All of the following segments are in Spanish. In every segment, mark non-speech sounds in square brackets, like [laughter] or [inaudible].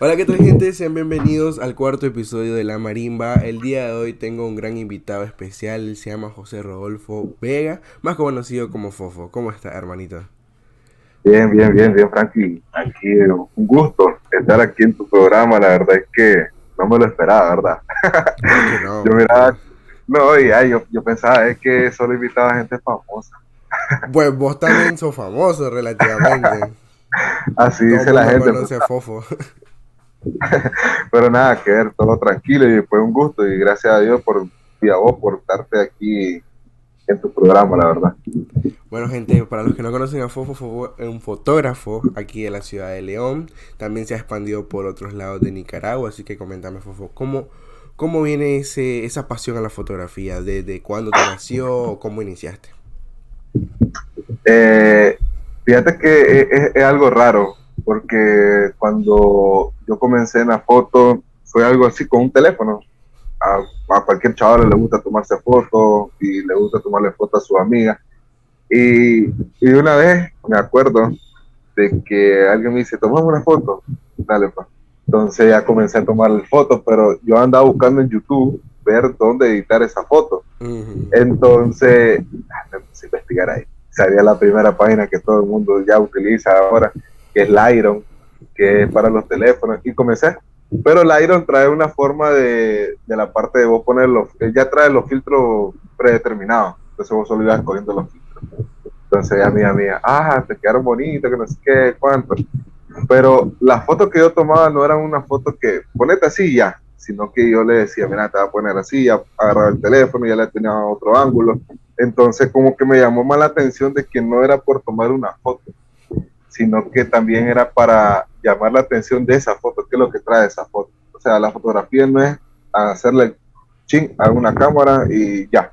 Hola, ¿qué tal gente? Sean bienvenidos al cuarto episodio de La Marimba. El día de hoy tengo un gran invitado especial, se llama José Rodolfo Vega, más conocido como Fofo. ¿Cómo está, hermanito? Bien, bien, bien, bien, Frankie. Aquí un gusto estar aquí en tu programa. La verdad es que no me lo esperaba, ¿verdad? No, [laughs] yo miraba, no, ya, yo, yo pensaba es que solo invitaba a gente famosa. [laughs] Pues vos también sos famoso relativamente. Así dice la gente. Conoce Fofo. [laughs] [laughs] Pero nada, que ver, todo tranquilo y fue un gusto y gracias a Dios por, y a vos por estarte aquí en tu programa, la verdad. Bueno, gente, para los que no conocen a Fofo, Fofo es un fotógrafo aquí de la ciudad de León. También se ha expandido por otros lados de Nicaragua, así que coméntame, Fofo, ¿cómo, cómo viene ese, esa pasión a la fotografía? ¿Desde cuándo te nació o cómo iniciaste? Eh, fíjate que es, es, algo raro, porque cuando yo comencé en la foto fue algo así con un teléfono a, cualquier chaval le gusta tomarse fotos y le gusta tomarle fotos a su amiga. Y, y una vez me acuerdo de que alguien me dice, tomamos una foto, dale pues. Entonces ya comencé a tomar fotos, pero yo andaba buscando en YouTube ver dónde editar esa foto. Entonces, ah, me puse a investigar ahí. Sabía la primera página que todo el mundo ya utiliza ahora, que es Lightroom, que es para los teléfonos. Y comencé pero el Iron trae una forma de, de la parte de vos ponerlo, ya trae los filtros predeterminados, entonces vos solo ibas cogiendo los filtros. Entonces ya mía, mía, ah, te quedaron bonitos, que no sé qué, cuánto. Pero las fotos que yo tomaba no eran una foto que ponete así ya, sino que yo le decía, mira, te voy a poner así, ya agarraba el teléfono, ya le tenía otro ángulo. Entonces como que me llamó más la atención de que no era por tomar una foto, sino que también era para llamar la atención de esa foto, qué es lo que trae esa foto. O sea, la fotografía no es hacerle ching a una cámara y ya,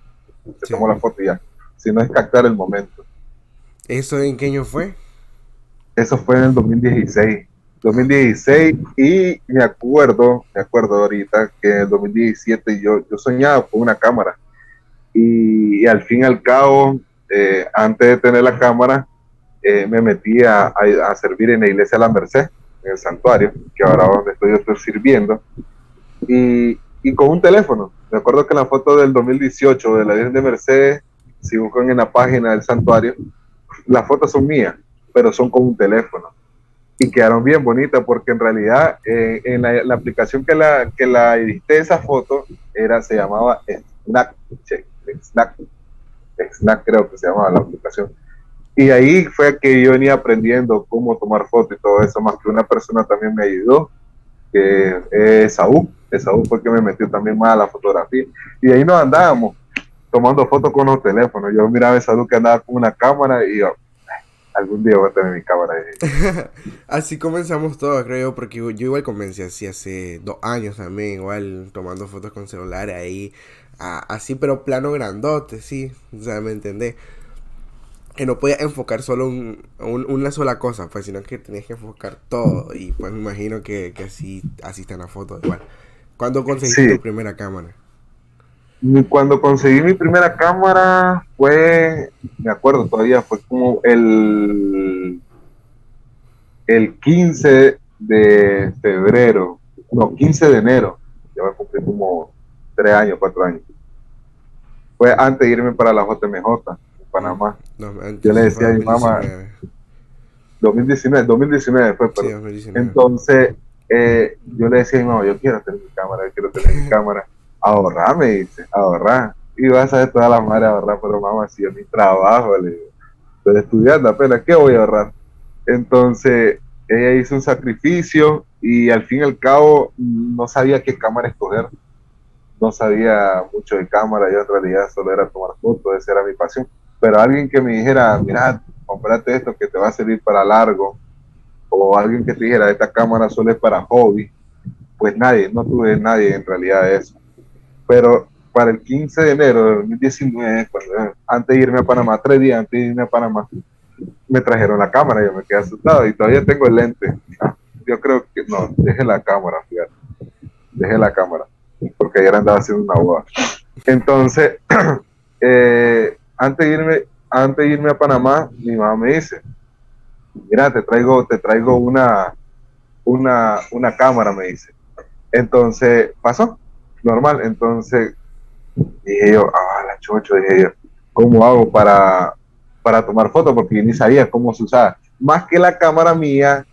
se tomó la foto y ya, sino es captar el momento. ¿Eso en qué año fue? Eso fue en el 2016. 2016 y me acuerdo, me acuerdo ahorita que en el 2017 yo, yo soñaba con una cámara y, al fin y al cabo, eh, antes de tener la cámara, eh, me metí a, servir en la iglesia la Merced, en el santuario, que ahora donde estoy, estoy sirviendo, y, y, con un teléfono. Me acuerdo que en la foto del 2018 de la Virgen de Merced, si buscan en la página del santuario, las fotos son mías, pero son con un teléfono. Y quedaron bien bonitas porque en realidad eh, en la, aplicación que la, que la edité esa foto era, se llamaba Snack, Snack, Snack creo que se llamaba la aplicación y ahí fue que yo venía aprendiendo cómo tomar fotos y todo eso, más que una persona también me ayudó, que es Saúl. Saúl fue que me metió también más a la fotografía. Y ahí nos andábamos tomando fotos con los teléfonos. Yo miraba a Saúl que andaba con una cámara y yo, algún día voy a tener mi cámara [laughs] así comenzamos todo, creo yo, porque yo, igual comencé así hace dos años también, igual tomando fotos con celulares ahí, así, pero plano grandote, sí, o me entendés que no podías enfocar solo un, una sola cosa, pues, sino que tenías que enfocar todo. Y pues me imagino que, que así, así está en la foto igual. ¿Cuándo conseguiste tu primera cámara? Cuando conseguí mi primera cámara fue, me acuerdo todavía, fue como el, el 15 de febrero, no, 15 de enero. Ya me cumplí como tres años, cuatro años. Fue antes de irme para la JMJ. Panamá. yo le decía a mi mamá, 2019, 2019 fue, pero, entonces eh, yo le decía a mi mamá, yo quiero tener mi cámara, yo quiero tener mi [laughs] cámara, ahorrar, me dice, ahorrar. Y vas a ver toda la madre ahorrar, pero mamá, si yo mi trabajo, le digo, estoy estudiando apenas, ¿qué voy a ahorrar? Entonces ella hizo un sacrificio y al fin y al cabo no sabía qué cámara escoger. No sabía mucho de cámara, yo en realidad solo era tomar fotos, esa era mi pasión pero alguien que me dijera, mira, comprate esto que te va a servir para largo, o alguien que te dijera, esta cámara solo es para hobby, pues nadie, no tuve nadie en realidad eso. Pero para el 15 de enero de 2019, antes de irme a Panamá, tres días antes de irme a Panamá, me trajeron la cámara, yo me quedé asustado y todavía tengo el lente. Yo creo que no, dejé la cámara, fíjate. Dejé la cámara, porque ayer andaba haciendo una boda. Entonces, [clears throat] eh, antes de irme, antes de irme a Panamá, mi mamá me dice, mira, te traigo, te traigo una, una, una cámara, me dice. Entonces, pasó, normal. Entonces, dije yo, ah, la chocho, dije yo, ¿cómo hago para, para tomar fotos? Porque ni sabía cómo se usaba. Más que la cámara mía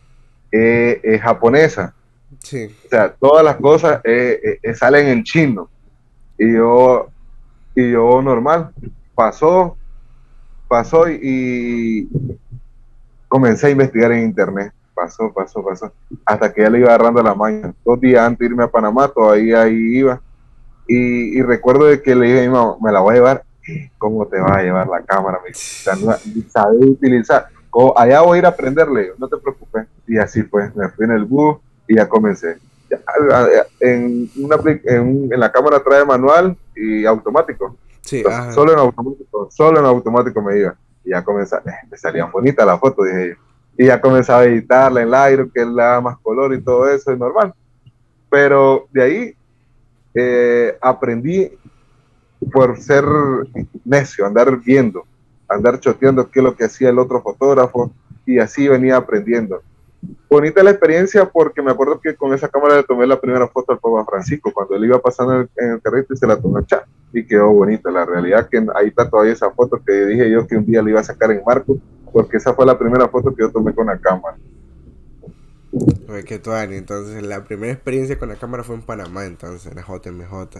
eh, es japonesa. Sí. O sea, todas las cosas eh, eh, salen en chino. Y yo, y yo normal, pasó, pasó y, comencé a investigar en internet. Pasó, pasó, pasó. Hasta que ya le iba agarrando la maña. Dos días antes de irme a Panamá, todavía ahí iba. Y, recuerdo de que le dije a mi mamá, me la voy a llevar. ¿Cómo te va a llevar la cámara? Me sabe utilizar. allá voy a ir a aprenderle, no te preocupes. Y así fue, me fui en el bus y ya comencé. en, la cámara trae manual y automático. Sí, solo en automático, solo en automático me iba. Y ya comencé, eh, me salían bonitas las fotos, dije yo. Y ya comenzaba a editarla en aire, que le da más color y todo eso, es normal. Pero de ahí eh, aprendí por ser necio, andar viendo, andar choteando qué es lo que hacía el otro fotógrafo y así venía aprendiendo. Bonita la experiencia porque me acuerdo que con esa cámara le tomé la primera foto al Papa Francisco cuando él iba pasando en el, carrito y se la tomó chat y quedó bonita. La realidad que ahí está todavía esa foto que dije yo que un día le iba a sacar en marco porque esa fue la primera foto que yo tomé con la cámara. Qué tuani. Entonces, la primera experiencia con la cámara fue en Panamá, entonces, en la JMJ.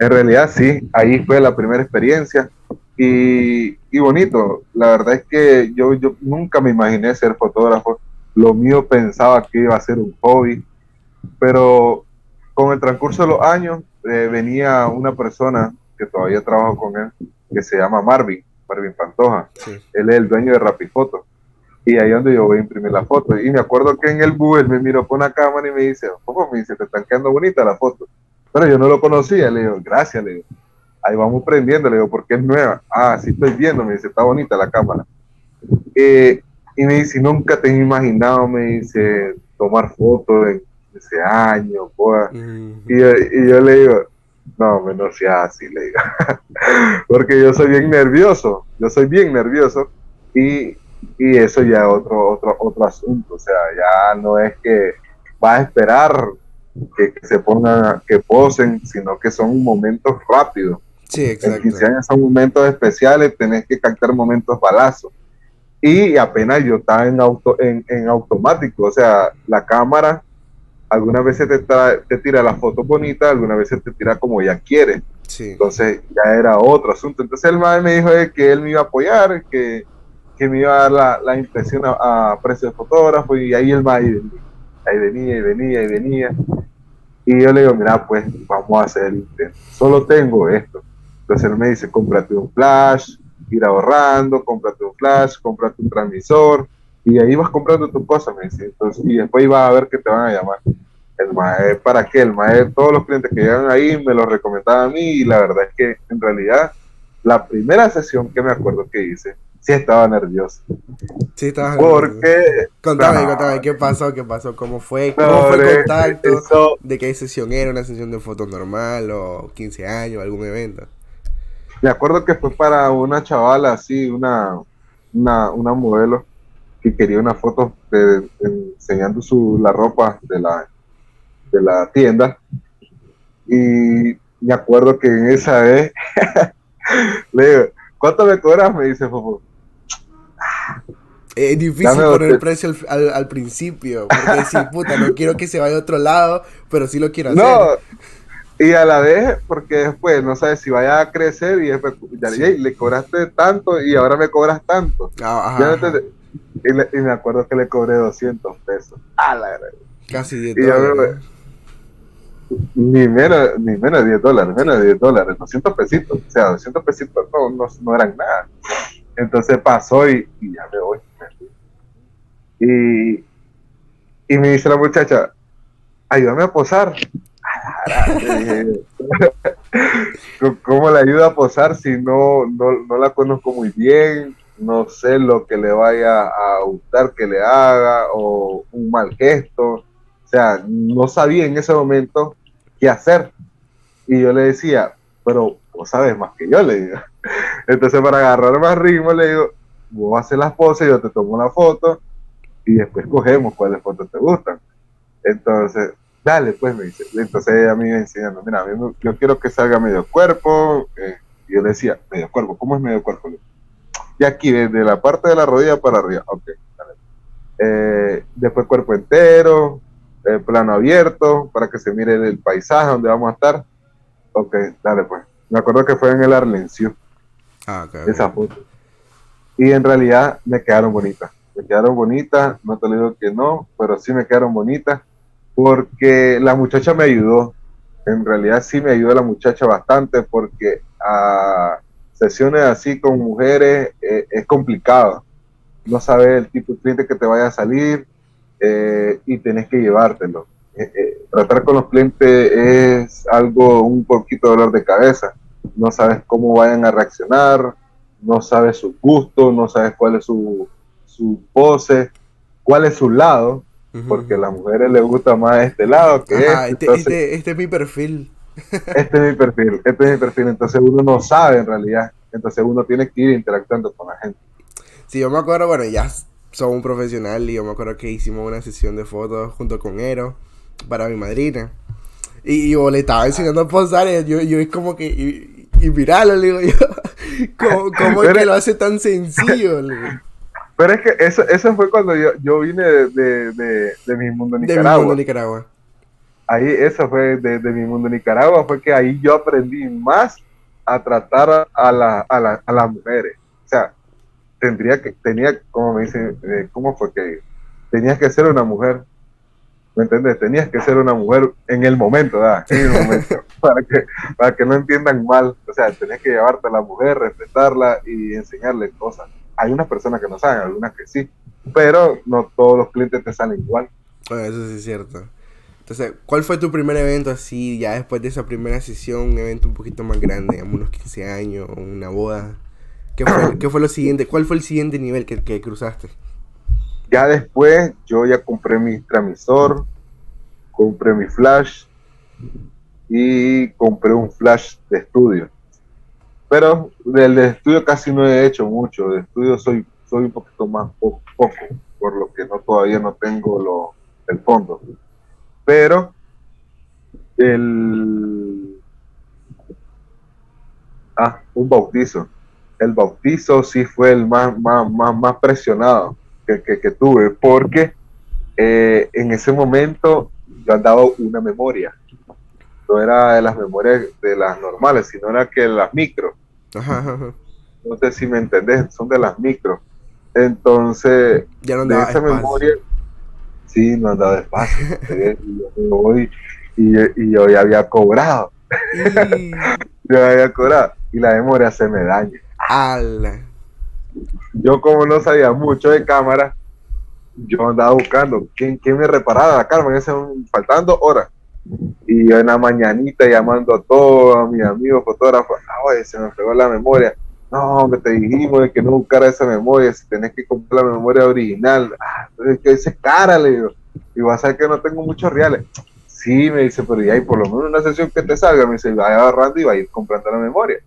En realidad, sí, ahí fue la primera experiencia. Y, y bonito, la verdad es que yo, yo nunca me imaginé ser fotógrafo. Lo mío pensaba que iba a ser un hobby, pero con el transcurso de los años eh, venía una persona que todavía trabajo con él, que se llama Marvin, Marvin Pantoja. Él es el dueño de Rapifoto y ahí donde yo voy a imprimir la foto. Y me acuerdo que en el él me miró con la cámara y me dice, ¿cómo? Me dice, te están quedando bonita la foto. Pero yo no lo conocía, le digo, gracias, le digo. Ahí vamos prendiendo, le digo, porque es nueva. Ah, sí estoy viendo, me dice, está bonita la cámara. Eh, y me dice, nunca te he imaginado, me dice, tomar fotos en ese año, y, yo, le digo, no, no sea así, le digo. [laughs] porque yo soy bien nervioso, yo soy bien nervioso. Y y eso ya es otro, otro, otro asunto, o sea, ya no es que va a esperar que, se pongan, que posen, sino que son momentos rápidos. Sí, exacto. En 15 años son momentos especiales, tenés que captar momentos balazos. Y apenas yo estaba en, auto, en, en automático, o sea, la cámara algunas veces te, te tira la foto bonita, algunas veces te tira como ya quiere. Sí. Entonces ya era otro asunto. Entonces el madre me dijo que él me iba a apoyar, que que me iba a dar la, impresión a, precio de fotógrafo y ahí el maíz ahí venía y venía y venía. Y yo le digo, mira, pues vamos a hacer el intento. Solo tengo esto. Entonces él me dice, cómprate un flash, ir ahorrando, cómprate un flash, cómprate un transmisor. Y ahí vas comprando tu cosa, me dice. Entonces, y después iba a ver que te van a llamar. El maestro, ¿para qué? El maestro, todos los clientes que llegan ahí me lo recomendaban a mí y la verdad es que en realidad la primera sesión que me acuerdo que hice, sí estaba nervioso. Sí estaba Porque... Contame, contame, ¿qué pasó? ¿Qué pasó? ¿Cómo fue? ¿Cómo fue el contacto? ¿De qué sesión era? ¿Una sesión de fotos normal o 15 años, algún evento? Me acuerdo que fue para una chavala así, una, una, una modelo que quería una foto de, enseñando su, la ropa de la, de la tienda. Y me acuerdo que en esa vez [laughs] le digo, ¿cuánto me cobras? Me dice Fofo. Es difícil poner el precio al, al, principio, porque decir, puta, no quiero que se vaya a otro lado, pero sí lo quiero [laughs] hacer. No, y a la vez, porque después no sabes si vaya a crecer y después, ya, le cobraste tanto y ahora me cobras tanto. Ah, y, me acuerdo que le cobré 200 pesos. A la Casi 10 dólares. ni menos, ni menos de 10 dólares, menos de 10 dólares, 200 pesitos. O sea, 200 pesitos no, no, no eran nada. Entonces pasó y, ya me voy. Y, y me dice la muchacha, ayúdame a posar. [laughs] ¿Cómo le ayuda a posar si no, no, la conozco muy bien? No sé lo que le vaya a gustar que le haga o un mal gesto. O sea, no sabía en ese momento qué hacer. Y yo le decía, pero vos sabes más que yo, le digo. [laughs] Entonces, para agarrar más ritmo, le digo, vos haces las poses, yo te tomo una foto y después cogemos cuáles fotos te gustan. Entonces, dale, pues me dice. Entonces a mí me enseñando, mira, yo quiero que salga medio cuerpo. Eh, y yo le decía, medio cuerpo, ¿cómo es medio cuerpo? Y aquí, desde la parte de la rodilla para arriba. Ok, dale. Eh, después cuerpo entero, eh, plano abierto, para que se mire el paisaje donde vamos a estar. Ok, dale pues. Me acuerdo que fue en el Arlencio. Ah, Esa foto. Y en realidad me quedaron bonitas. Me quedaron bonitas, no te digo que no, pero sí me quedaron bonitas porque la muchacha me ayudó. En realidad sí me ayudó la muchacha bastante porque a sesiones así con mujeres eh, es complicado. No sabes el tipo de cliente que te vaya a salir eh, y tenés que llevártelo. Eh, tratar con los clientes es algo un poquito de dolor de cabeza. No sabes cómo vayan a reaccionar, no sabes su gusto, no sabes cuál es su, su pose, cuál es su lado porque a las mujeres les gusta más este lado que este, este, este, es mi perfil. Este es mi perfil, este es mi perfil, entonces uno no sabe en realidad, entonces uno tiene que ir interactuando con la gente. Sí, yo me acuerdo, bueno, ya soy un profesional y yo me acuerdo que hicimos una sesión de fotos junto con Ero para mi madrina. Y yo le estaba enseñando a posar y yo, yo es como que, y, y miralo, le digo yo, [laughs] ¿cómo, es que lo hace tan sencillo? Pero es que eso, eso fue cuando yo, yo vine de, de, de, mi mundo Nicaragua. De mi mundo Nicaragua. Ahí, eso fue de, mi mundo Nicaragua, fue que ahí yo aprendí más a tratar a, la, a, la, a las mujeres. O sea, tendría que, tenía, como me dicen, eh, ¿cómo fue que? Tenías que ser una mujer. ¿Me entiendes? Tenías que ser una mujer en el momento, ¿verdad? En el momento. [laughs] para, que, para que no entiendan mal. O sea, tenías que llevarte a la mujer, respetarla y enseñarle cosas hay unas personas que no saben, algunas que sí, pero no todos los clientes te salen igual. Bueno, eso sí es cierto. Entonces, ¿cuál fue tu primer evento así, ya después de esa primera sesión, un evento un poquito más grande, digamos unos 15 años, una boda? ¿Qué fue, [clears throat] ¿qué fue lo siguiente? ¿Cuál fue el siguiente nivel que, que cruzaste? Ya después, yo ya compré mi transmisor, compré mi flash y compré un flash de estudio. Pero del estudio casi no he hecho mucho. De estudio soy, soy un poquito más poco, por lo que no todavía no tengo lo, el fondo. Pero el ah, un bautizo. El bautizo sí fue el más, más, más, presionado que, que, tuve, porque eh, en ese momento yo andaba una memoria. No era de las memorias de las normales, sino era que las micro. No sé si me entendés, son de las micro. Entonces, ya no de esa memoria, sí, no andaba despacio. [laughs] y, y, yo ya había cobrado. yo [laughs] había cobrado. Y la memoria se me daña. Yo como no sabía mucho de cámara, yo andaba buscando quién, quién me reparaba la cámara, faltando horas. Y yo en la mañanita llamando a todos a mis amigos fotógrafos, ah, se me pegó la memoria. No, me te dijimos que no buscara esa memoria, si tenés que comprar la memoria original. Ah, es que dice cara, le digo. Y vas a ver que no tengo muchos reales. Sí, me dice, pero ya hay por lo menos una sesión que te salga. Me dice, vaya agarrando y va a ir comprando la memoria.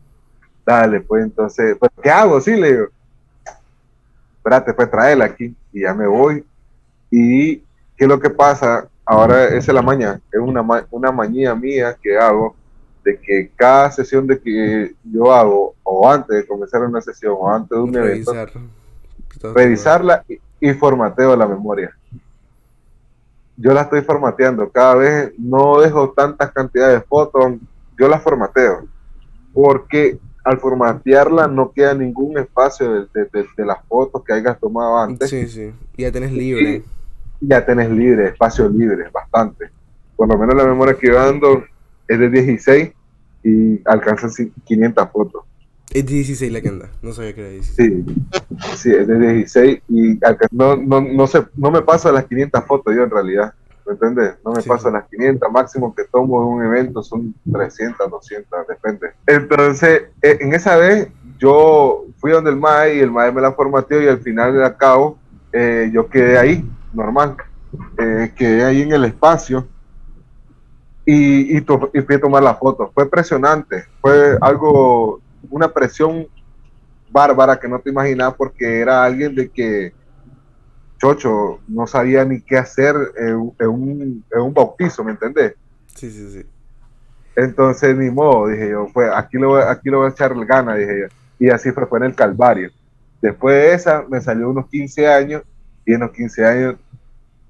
Dale, pues entonces, pues, ¿qué hago? Sí, le digo. Espérate, pues traerla aquí. Y ya me voy. Y ¿qué es lo que pasa? Ahora esa es la maña, es una, una mañía mía que hago de que cada sesión de que yo hago, o antes de comenzar una sesión, o antes de un evento, revisarla y, formateo la memoria. Yo la estoy formateando, cada vez no dejo tantas cantidades de fotos, yo la formateo, porque al formatearla no queda ningún espacio de, las fotos que hayas tomado antes. Sí, sí, ya tenés libre ya tenés libre, espacio libre, bastante. Por lo menos la memoria que yo ando es de 16 y alcanza 500 fotos. Es 16 la que anda, no sabía que era 16. Sí, sí es de 16 y no, no, no, se, no me paso a las 500 fotos yo en realidad, ¿me entiendes? No me paso a las 500, máximo que tomo de un evento son 300, 200, depende. Entonces, e, en esa vez yo fui donde el MAE y el MAE me la formateó y al final de cabo eh, yo quedé ahí normal, eh, quedé ahí en el espacio y, y, fui a tomar la foto. Fue impresionante, fue algo, una presión bárbara que no te imaginas porque era alguien de que chocho, no sabía ni qué hacer en, un, en un bautizo, ¿me entendés? Sí, sí, sí. Entonces, ni modo, dije yo, pues aquí lo, aquí lo voy a echar el gana, dije yo. Y así fue, fue en el Calvario. Después de esa, me salió unos 15 años, y en los 15 años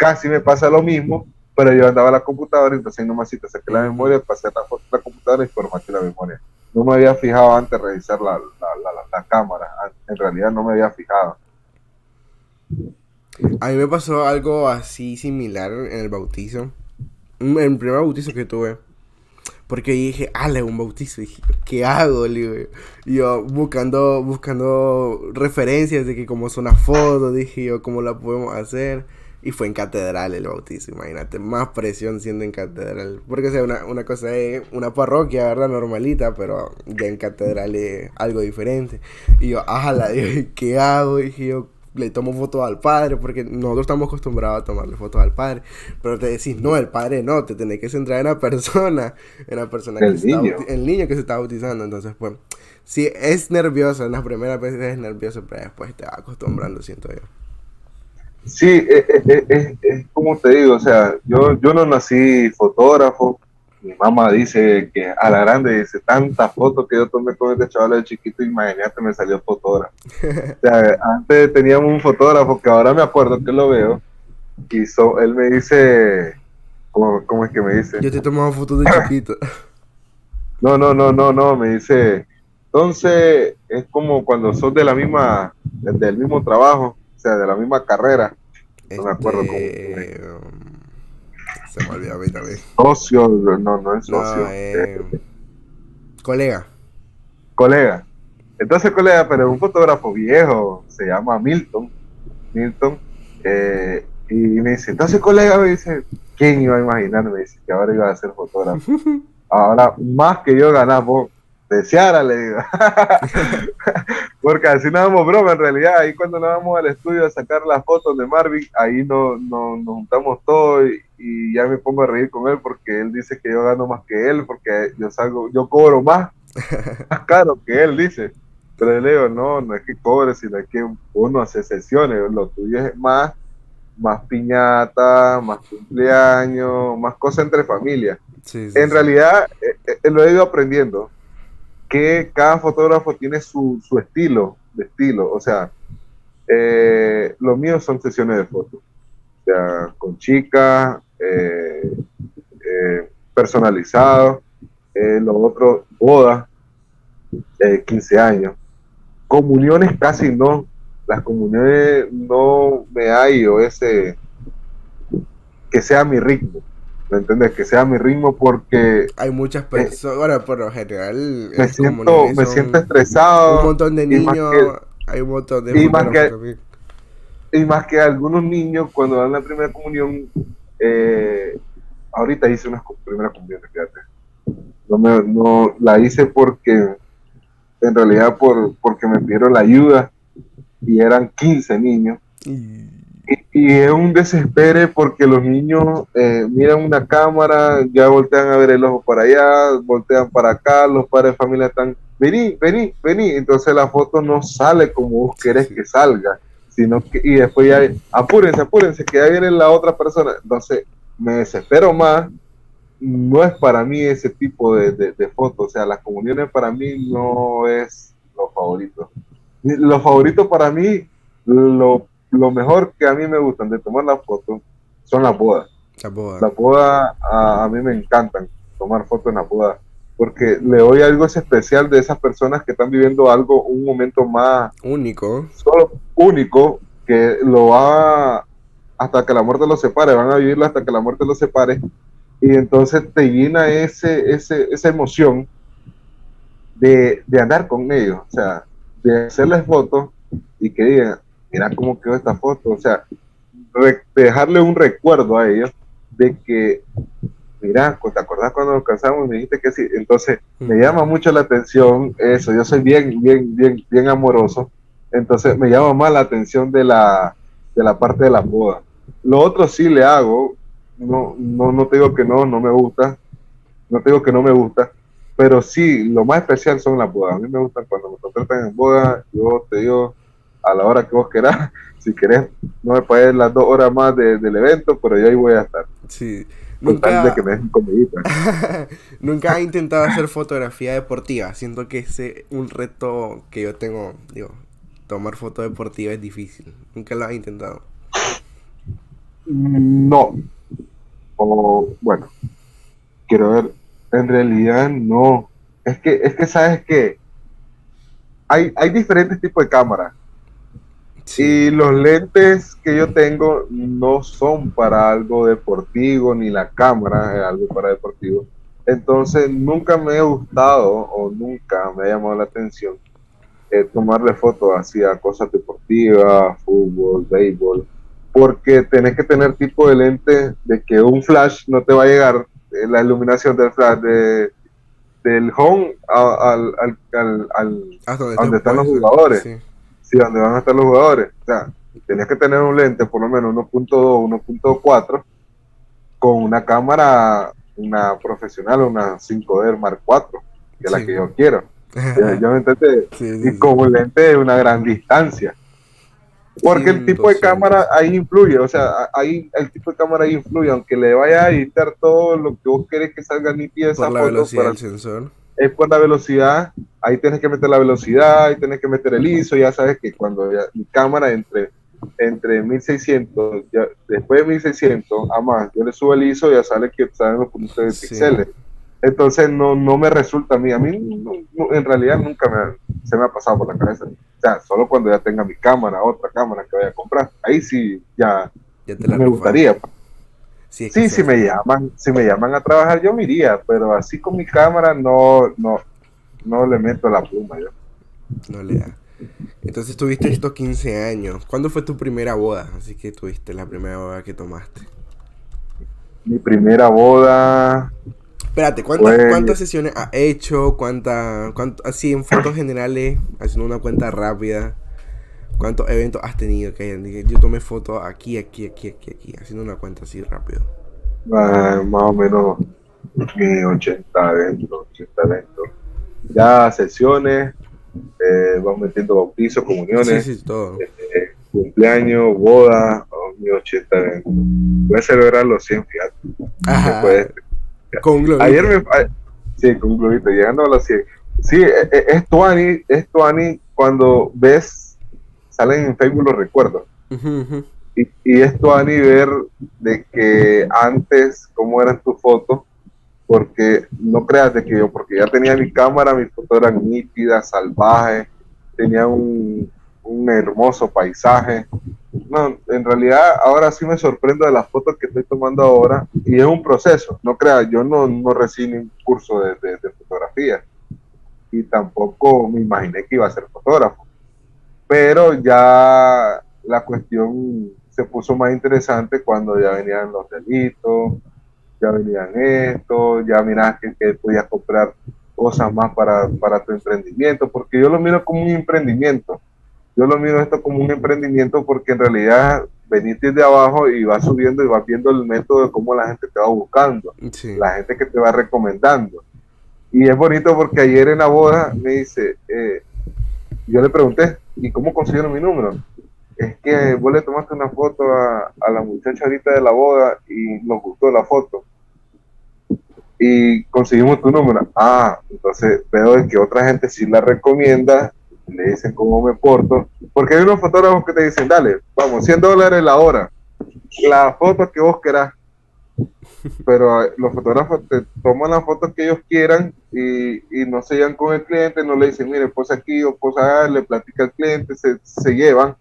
casi me pasa lo mismo, pero yo andaba a la computadora, entonces nomás si te saqué la memoria, pasé la foto de la computadora y formateé la memoria. No me había fijado antes de revisar la, la cámara, en realidad no me había fijado. A mí me pasó algo así similar en el bautizo. En el primer bautizo que tuve. Porque dije, ale, un bautizo. Y dije, ¿qué hago? Y yo buscando, buscando referencias de que como es una foto, dije yo, ¿cómo la podemos hacer? Y fue en catedral el bautizo, imagínate, más presión siendo en catedral. Porque o sea, una, una cosa es una parroquia, ¿verdad? Normalita, pero ya en catedral es algo diferente. Y yo, ajala, [laughs] ¿qué hago? Y yo, le tomo fotos al padre, porque nosotros estamos acostumbrados a tomarle fotos al padre, pero te decís, no, el padre no, te tenés que centrar en la persona, en la persona el que niño. Está, el niño que se está bautizando, entonces pues, sí, es nervioso, en las primeras veces es nervioso, pero después te va acostumbrando, siento yo. Sí, es, es, es, es, como te digo, o sea, yo, yo no nací fotógrafo, mi mamá dice que a la grande dice tantas fotos que yo tomé con este chaval de chiquito, imagínate, me salió fotógrafo. [laughs] o sea, antes teníamos un fotógrafo que ahora me acuerdo que lo veo, y él me dice, ¿cómo, ¿cómo, es que me dice? Yo te tomaba fotos de chiquito. [laughs] no, no, no, no, no, me dice, entonces es como cuando sos de la misma, del mismo trabajo, sea, de la misma carrera. No me acuerdo cómo. Este, se me olvidó a mí también. Socio, no, no es socio. eh, colega. Colega. Entonces, colega, pero un fotógrafo viejo, se llama Milton. Milton. Eh, y me dice, entonces, colega, me dice, ¿quién iba a imaginar? Me dice que ahora iba a ser fotógrafo. [laughs] ahora, más que yo deseara, le digo. [laughs] Porque así no damos broma en realidad. Ahí cuando nos vamos al estudio a sacar las fotos de Marvin, ahí no, no, nos juntamos todos y, y, ya me pongo a reír con él porque él dice que yo gano más que él, porque yo salgo, yo cobro más, [laughs] más caro que él, dice. Pero le digo, no, no es que cobre, sino que uno hace sesiones, lo tuyo es más, más piñata, más cumpleaños, más cosas entre familias. Sí, sí, en sí. realidad, eh, eh, lo he ido aprendiendo que cada fotógrafo tiene su, su estilo, de estilo. O sea, eh, lo mío son sesiones de fotos. O sea, con chicas, eh, eh, personalizado. lo otro, boda, 15 años. Comuniones casi no. Las comuniones no me hay o ese que sea mi ritmo. ¿Me entiendes? Que sea mi ritmo porque... Hay muchas personas, bueno, por lo general... Me, siento, me siento estresado. Un montón de niños, que, hay un montón de... Y más, que, y más que algunos niños cuando dan la primera comunión, eh, ahorita hice una primera comunión, fíjate. No, me, no la hice porque, en realidad, por, porque me pidieron la ayuda y eran 15 niños. Y y, es un desespere porque los niños eh, miran una cámara, ya voltean a ver el ojo para allá, voltean para acá, los padres de familia están, vení, vení, vení. Entonces la foto no sale como vos querés que salga, sino que, y después ya, apúrense, apúrense, que ya viene la otra persona. Entonces me desespero más. No es para mí ese tipo de, de, de fotos, o sea, las comuniones para mí no es lo favorito. Lo favorito para mí, lo lo mejor que a mí me gustan de tomar las fotos son las bodas. La boda. La boda a, a, mí me encantan tomar fotos en la boda porque le doy algo especial de esas personas que están viviendo algo, un momento más único, solo único, que lo va hasta que la muerte los separe, van a vivirlo hasta que la muerte los separe, y entonces te llena ese, ese, esa emoción de, de andar con ellos, o sea, de hacerles fotos y que digan, mira cómo quedó esta foto, o sea, dejarle un recuerdo a ellos de que, mira, ¿te acordás cuando nos casamos? Me dijiste que sí, entonces me llama mucho la atención eso, yo soy bien, bien, bien, bien amoroso, entonces me llama más la atención de la, de la parte de la boda. Lo otro sí le hago, no, no, no te digo que no, no me gusta, no te digo que no me gusta, pero sí, lo más especial son las bodas. A mí me gustan cuando me contratan en boda, yo te digo, a la hora que vos querás. [laughs] Si querés, no me pagues las dos horas más del evento, pero yo ahí voy a estar. Sí. Nunca, que me [laughs] Nunca he intentado hacer fotografía deportiva. Siento que es un reto que yo tengo. Digo, tomar foto deportiva es difícil. Nunca lo has intentado. No. O, bueno, quiero ver. En realidad, no. Es que, es que sabes que hay, hay diferentes tipos de cámaras. Y los lentes que yo tengo no son para algo deportivo, ni la cámara es algo para deportivo. Entonces nunca me ha gustado o nunca me ha llamado la atención eh, tomarle fotos así a cosas deportivas, fútbol, béisbol, porque tenés que tener tipo de lente de que un flash no te va a llegar, eh, la iluminación del flash de, del home al, al, al, donde están los jugadores donde van a estar los jugadores. O sea, tienes que tener un lente por lo menos 1.2, 1.4 con una cámara, una profesional, una 5D Mark 4, que es la que yo quiero. [laughs] yo me y con un lente de una gran distancia. Porque el tipo de cámara ahí influye, o sea, ahí el tipo de cámara ahí influye, aunque le vaya a editar todo lo que vos querés que salga nítida esa por la velocidad del sensor es por la velocidad, ahí tienes que meter la velocidad, ahí tienes que meter el ISO, ya sabes que cuando mi cámara entre, entre 1600, ya, después de 1600 a más, yo le subo el ISO, ya sale que salen los puntos de píxeles. Entonces no, no me resulta a mí, a mí en realidad nunca me, se me ha pasado por la cabeza. O sea, solo cuando ya tenga mi cámara, otra cámara que vaya a comprar, ahí sí ya, me gustaría. Sí, si me llaman, si me llaman a trabajar yo me iría, pero así con mi cámara no, no, no le meto la pluma yo. No le da. Entonces tuviste estos 15 años. ¿Cuándo fue tu primera boda? Así que tuviste la primera boda que tomaste. Mi primera boda. Espérate, ¿cuántas, sesiones has hecho? ¿Cuánta, así en fotos generales, haciendo una cuenta rápida? ¿Cuántos eventos has tenido que hayan? Yo tomé fotos aquí, aquí, aquí, aquí, aquí, haciendo una cuenta así rápido. Ah, más o menos 80 eventos, 80 eventos. Ya sesiones, eh, vamos metiendo bautizos, comuniones, sí, sí, todo. Eh, cumpleaños, boda, 80 eventos. Voy a celebrar los 100, fíjate. con un globito. Ayer me. Sí, con un globito, llegando a los 100. Sí, e, e, es Tuani, es Tuani cuando ves salen en Facebook los recuerdos. Y, y, esto a nivel de que antes, cómo eran tus fotos, porque no creas de que yo, porque ya tenía mi cámara, mis fotos eran nítidas, salvajes, tenía un, un hermoso paisaje. No, en realidad ahora sí me sorprendo de las fotos que estoy tomando ahora y es un proceso, no creas, yo no, no recibí un curso de, de, de fotografía y tampoco me imaginé que iba a ser fotógrafo pero ya la cuestión se puso más interesante cuando ya venían los delitos, ya venían esto, ya miras que, podías comprar cosas más para, para, tu emprendimiento, porque yo lo miro como un emprendimiento. Yo lo miro esto como un emprendimiento porque en realidad veniste de abajo y vas subiendo y vas viendo el método de cómo la gente te va buscando, la gente que te va recomendando. Y es bonito porque ayer en la boda me dice, eh, yo le pregunté, ¿y cómo consiguieron mi número? Es que vos le tomaste una foto a, la muchacha ahorita de la boda y nos gustó la foto. Y conseguimos tu número. Ah, entonces veo que otra gente sí la recomienda, le dicen cómo me porto. Porque hay unos fotógrafos que te dicen, dale, vamos, 100 dólares la hora. La foto que vos querás pero eh, los fotógrafos te toman las fotos que ellos quieran y, no se llevan con el cliente, no le dicen, mire, pues aquí o pues allá, le platica al cliente, se, se llevan.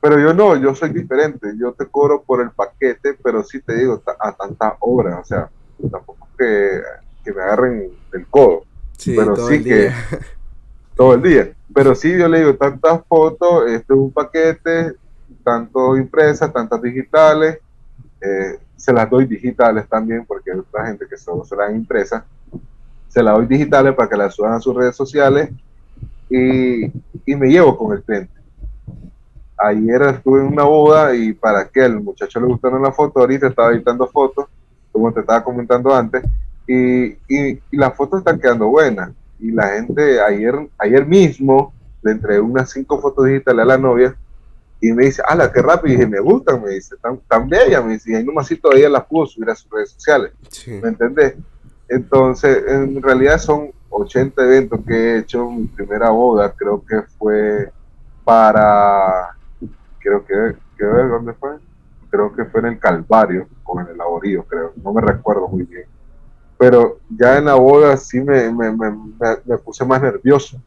Pero yo no, yo soy diferente, yo te cobro por el paquete, pero sí te digo, a tantas obras, o sea, tampoco que, que me agarren el codo, pero sí que [laughs] todo el día. [laughs] Pero sí, yo le digo, tantas fotos, este es un paquete, tanto impresas, tantas digitales, eh, se las doy digitales también, porque hay otra gente que solo se las impresas, se las doy digitales para que las suban a sus redes sociales y, y me llevo con el cliente. Ayer estuve en una boda y para que el muchacho le gustaron la foto, ahorita estaba editando fotos, como te estaba comentando antes, y, y, las fotos están quedando buenas. Y la gente, ayer, ayer mismo, le entregué unas cinco fotos digitales a la novia y me dice, ala, qué rápido, y dije, me gustan, me dice, tan, tan bella, me dice, y ahí nomás sí todavía las pudo subir a sus redes sociales, ¿me entendés? Entonces, en realidad son 80 eventos que he hecho, mi primera boda creo que fue para, creo que, ¿dónde fue? Creo que fue en el Calvario, o en el Laborío, creo, no me recuerdo muy bien. Pero ya en la boda sí me, me, me, me puse más nervioso,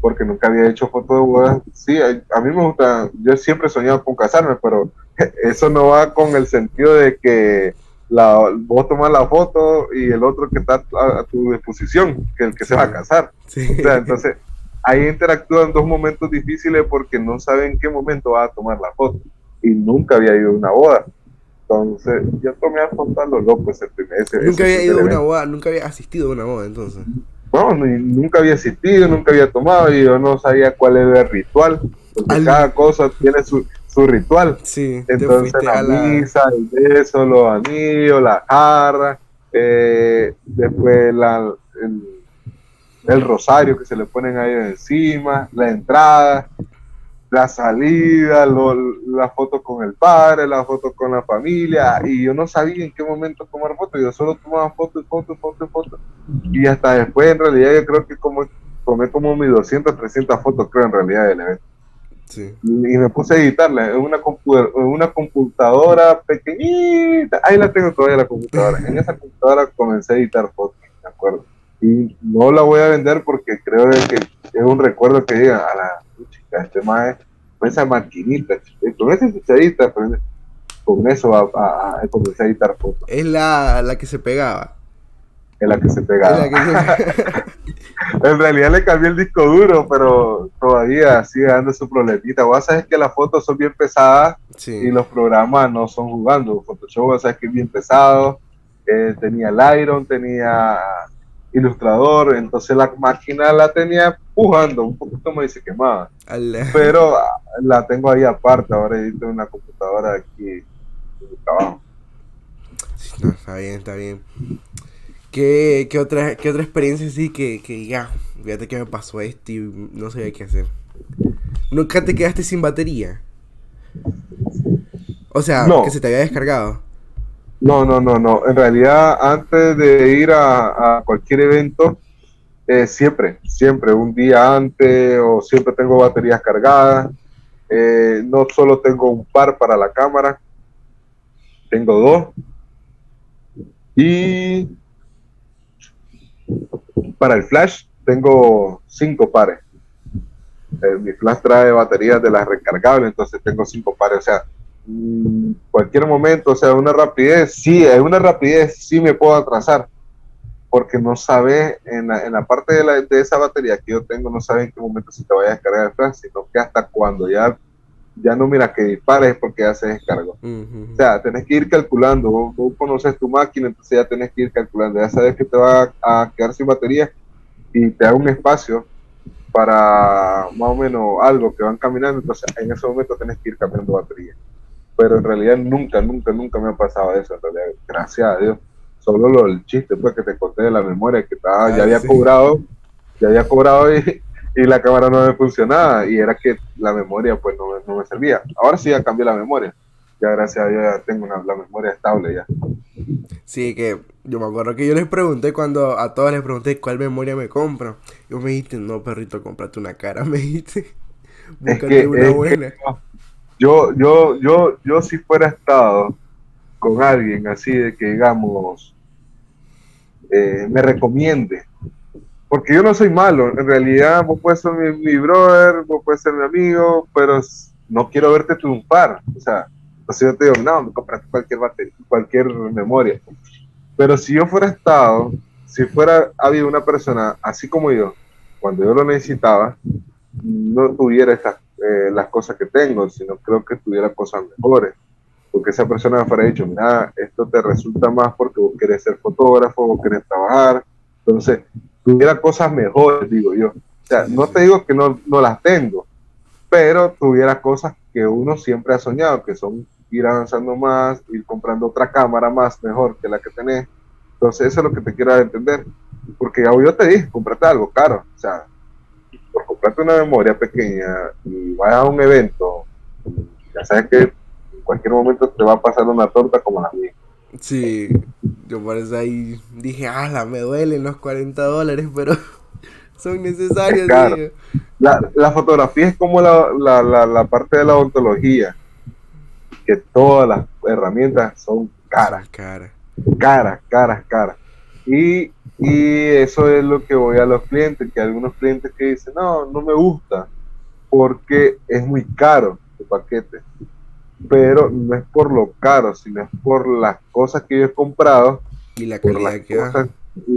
porque nunca había hecho fotos de boda. Sí, a, mí me gusta, yo siempre he soñado con casarme, pero [laughs] eso no va con el sentido de que la, vos tomas la foto y el otro que está a, tu disposición, que el que se va a casar. entonces, ahí interactúan dos momentos difíciles porque no saben en qué momento va a tomar la foto. Y nunca había ido a una boda. Entonces, yo tomé a foto a los locos ese primer Nunca había ido a una boda, nunca había asistido a una boda entonces. No, nunca había asistido, nunca había tomado y yo no sabía cuál era el ritual, porque cada cosa tiene su, su ritual. Sí, Entonces la, misa, el beso, los anillos, la jarra, eh, después la, el, el, rosario que se le ponen ahí encima, la entrada, la salida, la foto con el padre, la foto con la familia, y yo no sabía en qué momento tomar fotos, yo solo tomaba fotos, fotos, fotos, fotos, y hasta después en realidad yo creo que como tomé como mis 200, 300 fotos creo en realidad del evento. Sí. Y me puse a editarla en una, una computadora pequeñita, ahí la tengo todavía la computadora, en esa computadora comencé a editar fotos, ¿de acuerdo? Y no la voy a vender porque creo que es un recuerdo que diga a la este más con esa maquinita, con esa cucharita, con eso a, a, a, comenzar a editar fotos. Es la, la que se pegaba. Es la que se pegaba. [laughs] en realidad le cambié el disco duro, pero todavía sigue dando su problemita. Vos sabes que las fotos son bien pesadas y los programas no son jugando. Photoshop, vos sabes que es bien pesado. Eh, tenía el Iron, tenía ilustrador, entonces la máquina la tenía pujando, un poquito me dice quemada. Pero ah, la tengo ahí aparte, ahora edito en una computadora aquí en mi trabajo. está bien, está bien. ¿Qué, qué, otra, qué otra experiencia sí que, que ya, fíjate que me pasó esto y no sabía qué hacer? ¿Nunca te quedaste sin batería? O sea, que se te había descargado. No, no, no, no. En realidad, antes de ir a, cualquier evento, eh, siempre, siempre, un día antes o siempre tengo baterías cargadas. Eh, no solo tengo un par para la cámara, tengo dos. Y para el flash tengo cinco pares. Eh, mi flash trae baterías de las recargables, entonces tengo cinco pares. O sea, Mm, cualquier momento, o sea, una rapidez, sí, en una rapidez sí me puedo atrasar, porque no sabe, en la, en la parte de, la, de, esa batería que yo tengo, no sabe en qué momento se te vaya a descargar el flash, sino que hasta cuando ya, ya no mira que dispares porque ya se descargó. O sea, tenés que ir calculando, vos, conoces tu máquina, entonces ya tenés que ir calculando, ya sabes que te va a, quedar sin batería y te da un espacio para más o menos algo que van caminando, entonces en ese momento tenés que ir cambiando batería pero en realidad nunca, nunca, nunca me ha pasado eso, en realidad, gracias a Dios. Solo lo, el chiste, pues, que te conté de la memoria, que estaba, ya había cobrado, ya había cobrado y, y, la cámara no me funcionaba, y era que la memoria, pues, no, no me servía. Ahora sí ya cambié la memoria, ya gracias a Dios ya tengo una, la memoria estable ya. Sí, que yo me acuerdo que yo les pregunté cuando a todos les pregunté cuál memoria me compro. Y me dijiste, no, perrito, cómprate una cara, [laughs] me dijiste. Búscate una buena yo, yo, yo, yo si fuera estado con alguien así de que digamos eh, me recomiende, porque yo no soy malo, en realidad vos puedes ser mi, brother, vos puedes ser mi amigo, pero no quiero verte triunfar, o sea, entonces yo te digo, no, me compraste cualquier batería, cualquier memoria, pero si yo fuera estado, si fuera habido una persona así como yo, cuando yo lo necesitaba, no tuviera estas eh, las cosas que tengo, sino creo que tuviera cosas mejores. Porque esa persona me fuera dicho, mira, esto te resulta más porque vos querés ser fotógrafo, vos querés trabajar. Entonces, tuviera cosas mejores, digo yo. O sea, no te digo que no, no las tengo, pero tuviera cosas que uno siempre ha soñado, que son ir avanzando más, ir comprando otra cámara más mejor que la que tenés. Entonces, eso es lo que te quiero entender. Porque ya yo te dije, comprate algo caro. O sea, por comprarte una memoria pequeña y vayas a un evento, ya sabes que en cualquier momento te va a pasar una torta como la mía. Sí, yo por eso ahí dije, ah, me duelen los 40 dólares, pero [laughs] son necesarios. La, la, fotografía es como la, la, la, parte de la ontología, que todas las herramientas son caras. Caras. Caras, caras, caras. Y, y eso es lo que voy a los clientes, que algunos clientes que dicen, no, no me gusta, porque es muy caro tu paquete pero no es por lo caro, sino es por las cosas que yo he comprado y la calidad que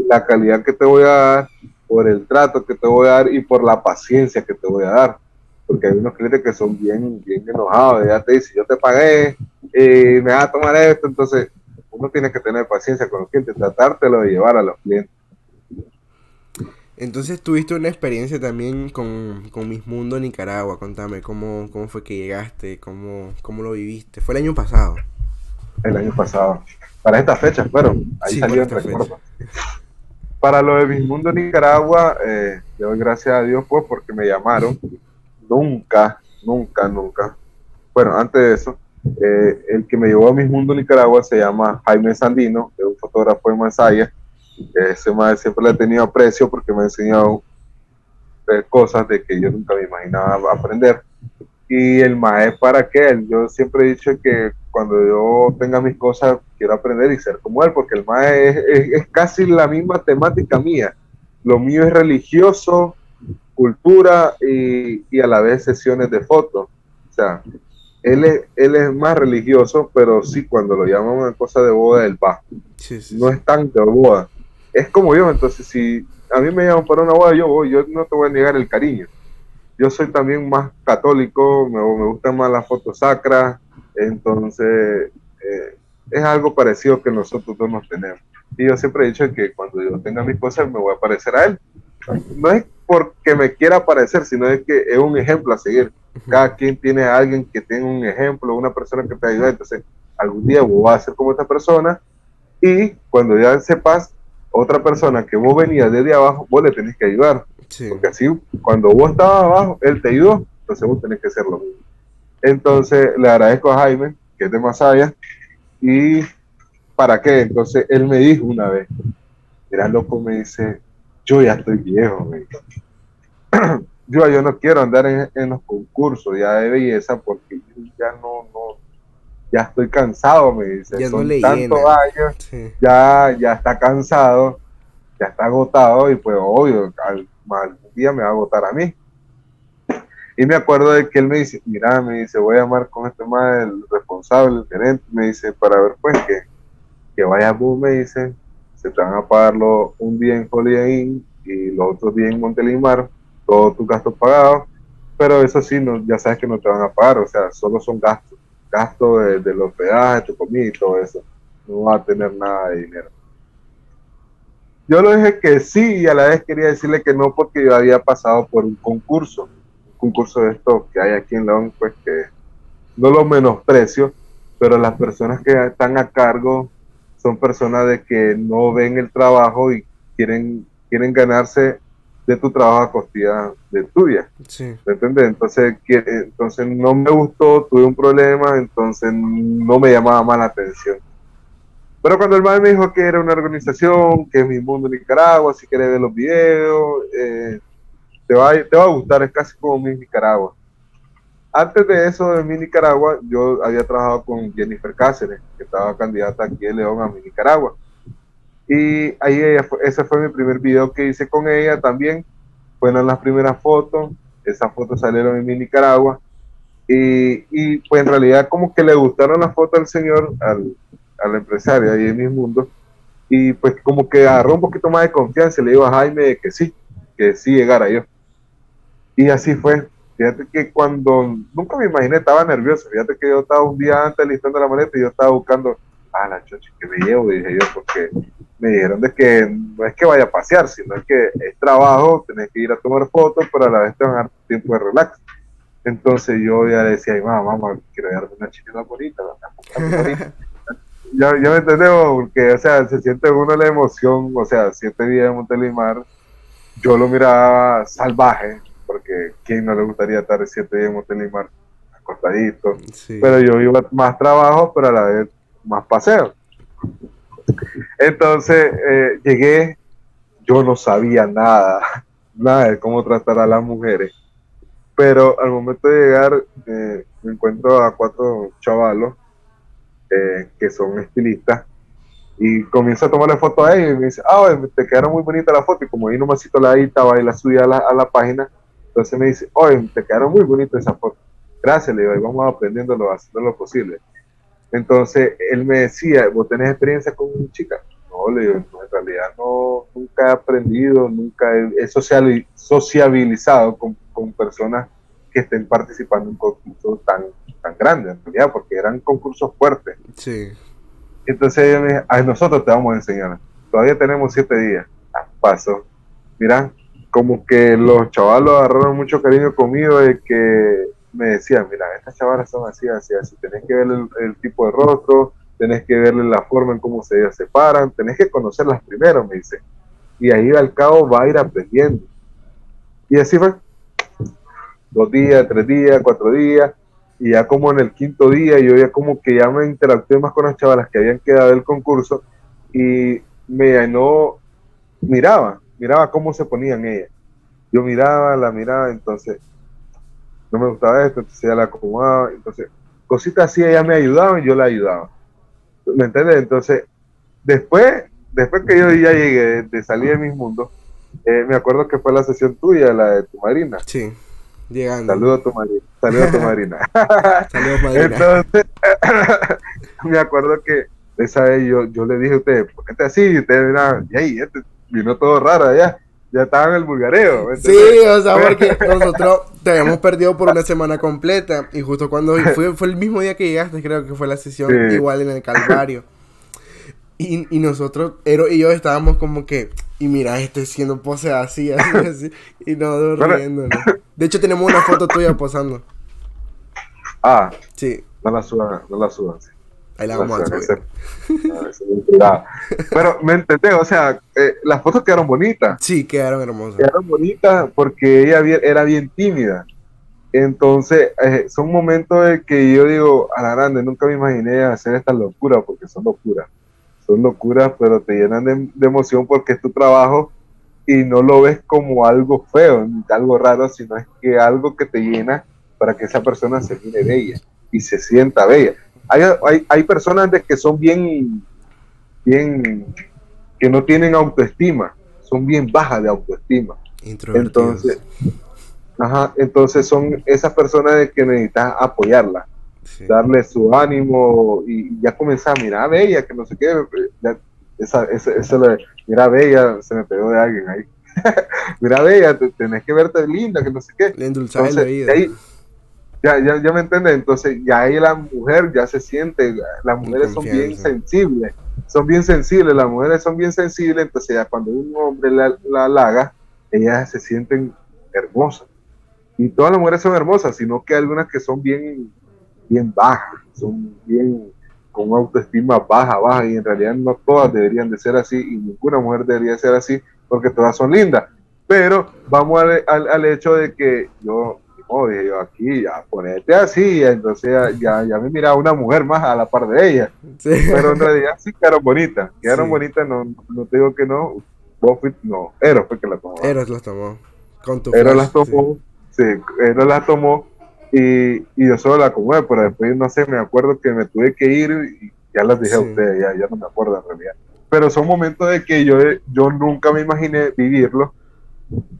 la calidad que te voy a dar, por el trato que te voy a dar y por la paciencia que te voy a dar. Porque hay unos clientes que son bien, bien enojados, ya te dicen, yo te pagué, y me vas a tomar esto, entonces uno tiene que tener paciencia con los clientes, tratártelo de llevar a los clientes. Entonces tuviste una experiencia también con, con Miss Mundo Nicaragua. Contame, ¿cómo, cómo fue que llegaste? ¿Cómo, ¿Cómo lo viviste? ¿Fue el año pasado? El año pasado. Para esta fecha, bueno, ahí salió el recuerdo. Para lo de Miss Mundo Nicaragua, eh, le doy gracias a Dios pues porque me llamaron. Nunca, nunca, nunca. Bueno, antes de eso, eh, el que me llevó a Miss Mundo Nicaragua se llama Jaime Sandino, es un fotógrafo de Masaya ese más siempre le he tenido aprecio porque me ha enseñado cosas de que yo nunca me imaginaba aprender. Y el es para qué, yo siempre he dicho que cuando yo tenga mis cosas quiero aprender y ser como él, porque el mae es, es, casi la misma temática mía. Lo mío es religioso, cultura y, y a la vez sesiones de fotos. O sea, él es, él es más religioso, pero sí, cuando lo llaman una cosa de boda, él va. no es tan de boda es como yo, entonces si a mí me llaman para una boda, yo voy, yo no te voy a negar el cariño. Yo soy también más católico, me, me gustan más las fotos sacras, entonces eh, es algo parecido que nosotros dos nos tenemos. Y yo siempre he dicho que cuando yo tenga mis cosas me voy a parecer a él. No es porque me quiera parecer, sino es que es un ejemplo a seguir. Cada quien tiene a alguien que tenga un ejemplo, una persona que te ayuda. Entonces, algún día voy a ser como esta persona y cuando ya sepas otra persona que vos venías desde abajo, vos le tenés que ayudar. Porque así, cuando vos estabas abajo, él te ayudó, entonces vos tenés que hacer lo mismo. Entonces, le agradezco a Jaime, que es de Masaya, y ¿para qué? Entonces, él me dijo una vez, mira, loco, me dice, yo ya estoy viejo, me [clears throat] yo, yo no quiero andar en, los concursos ya de belleza porque ya no, no, ya estoy cansado, me dice. Ya Son tantos años, ya, ya está cansado, ya está agotado y pues obvio, al, día me va a agotar a mí. Y me acuerdo de que él me dice, mira, me dice, voy a llamar con este más el responsable, el gerente, me dice, para ver pues que, que vaya vos, me dice, se te van a pagarlo un día en Holiday Inn y los otros días en Montelimar, todos tus gastos pagados, pero eso sí, no, ya sabes que no te van a pagar, o sea, solo son gastos gasto de, de los peajes, tu comida y todo eso. No va a tener nada de dinero. Yo le dije que sí y a la vez quería decirle que no porque yo había pasado por un concurso, un concurso de esto que hay aquí en León, pues que no lo menosprecio, pero las personas que están a cargo son personas de que no ven el trabajo y quieren, quieren ganarse de tu trabajo a de tuya. Sí. ¿Me entiendes? Entonces, entonces no me gustó, tuve un problema, entonces no me llamaba más la atención. Pero cuando el madre me dijo que era una organización, que es Mi Mundo Nicaragua, si quieres ver los videos, eh, te, va, te va a gustar, es casi como Mi Nicaragua. Antes de eso, de Mi Nicaragua, yo había trabajado con Jennifer Cáceres, que estaba candidata aquí en León a Mi Nicaragua. Y ahí ese fue mi primer video que hice con ella también. Fueron las primeras fotos. Esas fotos salieron en mi Nicaragua. Y, y, pues en realidad como que le gustaron las fotos al señor, al, al empresario ahí en mi mundo. Y pues como que agarró un poquito más de confianza y le dijo a Jaime que sí, que sí llegara yo. Y así fue. Fíjate que cuando, nunca me imaginé, estaba nervioso. Fíjate que yo estaba un día antes listando la maleta y yo estaba buscando, ah, la chocha que me llevo, dije yo, porque me dijeron de que no es que vaya a pasear, sino es que es trabajo, tenés que ir a tomar fotos, pero a la vez te van a dar tiempo de relax. Entonces yo ya le decía, mamá, mamá, quiero darme una chiquita bonita, bonita. [laughs] ya, ya me entendemos, porque, o sea, se siente uno la emoción, o sea, siete días de Montelimar, yo lo miraba salvaje, porque ¿quién no le gustaría estar siete días en Montelimar acostadito? Pero yo iba más trabajo, pero a la vez más paseo. Entonces eh, llegué, yo no sabía nada, [laughs] nada de cómo tratar a las mujeres. Pero al momento de llegar, eh, me encuentro a cuatro chavalos eh, que son estilistas y comienzo a tomarle foto a ellos y me dice, ah, te quedaron muy bonitas las fotos. Y como ahí nomás la estaba y la subí a la, a la página, entonces me dice, oye, te quedaron muy bonitas esas fotos. Gracias, le digo, y vamos aprendiéndolo, haciendo lo posible. Entonces él me decía, ¿vos tenés experiencia con chica? No, le digo, en realidad no, nunca he aprendido, nunca he, sociabilizado con, con, personas que estén participando en un concurso tan, tan grande, en realidad, porque eran concursos fuertes. Sí. Entonces ella me dijo, ay, nosotros te vamos a enseñar. Todavía tenemos siete días. Ah, paso. Mira, como que los chavalos agarraron mucho cariño conmigo de que me decían, mira, estas chavalas son así, así, así. Tenés que ver el, tipo de rostro, tenés que verle la forma en cómo se separan, tenés que conocerlas primero, me dice. Y ahí al cabo va a ir aprendiendo. Y así fue. Dos días, tres días, cuatro días y ya como en el quinto día yo ya como que ya me interactué más con las chavalas que habían quedado del concurso y me llenó, miraba, miraba cómo se ponían ellas. Yo miraba, la miraba, entonces no me gustaba esto, entonces ella la acomodaba, entonces cositas así ella me ayudaba y yo la ayudaba. ¿Me entiendes? Entonces, después, después que yo ya llegué de salir de mis mundos, eh, me acuerdo que fue la sesión tuya, la de tu marina. Sí. Saludos a tu marina. Saludos a tu marina. [laughs] Saludos, marina. Entonces, [laughs] me acuerdo que esa vez yo, yo le dije a usted, ¿por qué te así? Y usted y ahí, este vino todo raro allá. Ya estaba en el bulgareo. Sí, o sea, porque nosotros te habíamos perdido por una semana completa. Y justo cuando [laughs] fue, fue el mismo día que llegaste, creo que fue la sesión igual en el Calvario. Y, y nosotros, Ero y yo estábamos como que, y mira, este siendo pose así, así, [laughs] así, y no riendo. De hecho, tenemos una foto tuya posando. Ah, sí. No la suban, no la suban. Ahí la vamos a subir. Pero me entendés, o sea, eh, las fotos quedaron bonitas. Sí, quedaron hermosas. Quedaron bonitas porque ella era bien tímida. Entonces, eh, son momentos de que yo digo, a la grande, nunca me imaginé hacer esta locura, porque son locuras son locuras, pero te llenan de, emoción porque es tu trabajo y no lo ves como algo feo, algo raro, sino es que algo que te llena para que esa persona se mire bella y se sienta bella. Hay, hay, hay personas de que son bien, bien, que no tienen autoestima, son bien bajas de autoestima. Entonces, ajá, entonces son esas personas de que necesitas apoyarla darle su ánimo y ya comenzar a mirar a Bella, que no sé qué, ya, esa, esa, esa, mira Bella, se me pegó de alguien ahí. [laughs] mira Bella, tenés que verte linda, que no sé qué. Entonces, ya, ya, ya me entiendes, entonces ya ahí la mujer ya se siente, las mujeres son bien sensibles, son bien sensibles, las mujeres son bien sensibles, entonces ya cuando un hombre la, la halaga, ellas se sienten hermosas. Y todas las mujeres son hermosas, sino que algunas que son bien bien bajas, son bien con autoestima baja, baja, y en realidad no todas deberían de ser así, y ninguna mujer debería ser así, porque todas son lindas. Pero vamos al, al, hecho de que yo, como dije yo aquí, ya ponete así, entonces ya, ya, me miraba una mujer más a la par de ella. Pero en realidad sí quedaron bonitas, quedaron bonitas, no, no te digo que no, vos no, Eros fue que la tomó. Eros las tomó. Con tu Eros las tomó, sí, Eros las tomó y, y yo solo la acomodé, pero después no sé, me acuerdo que me tuve que ir y ya las dije a ustedes, ya, ya no me acuerdo en realidad. Pero son momentos de que yo, yo nunca me imaginé vivirlo,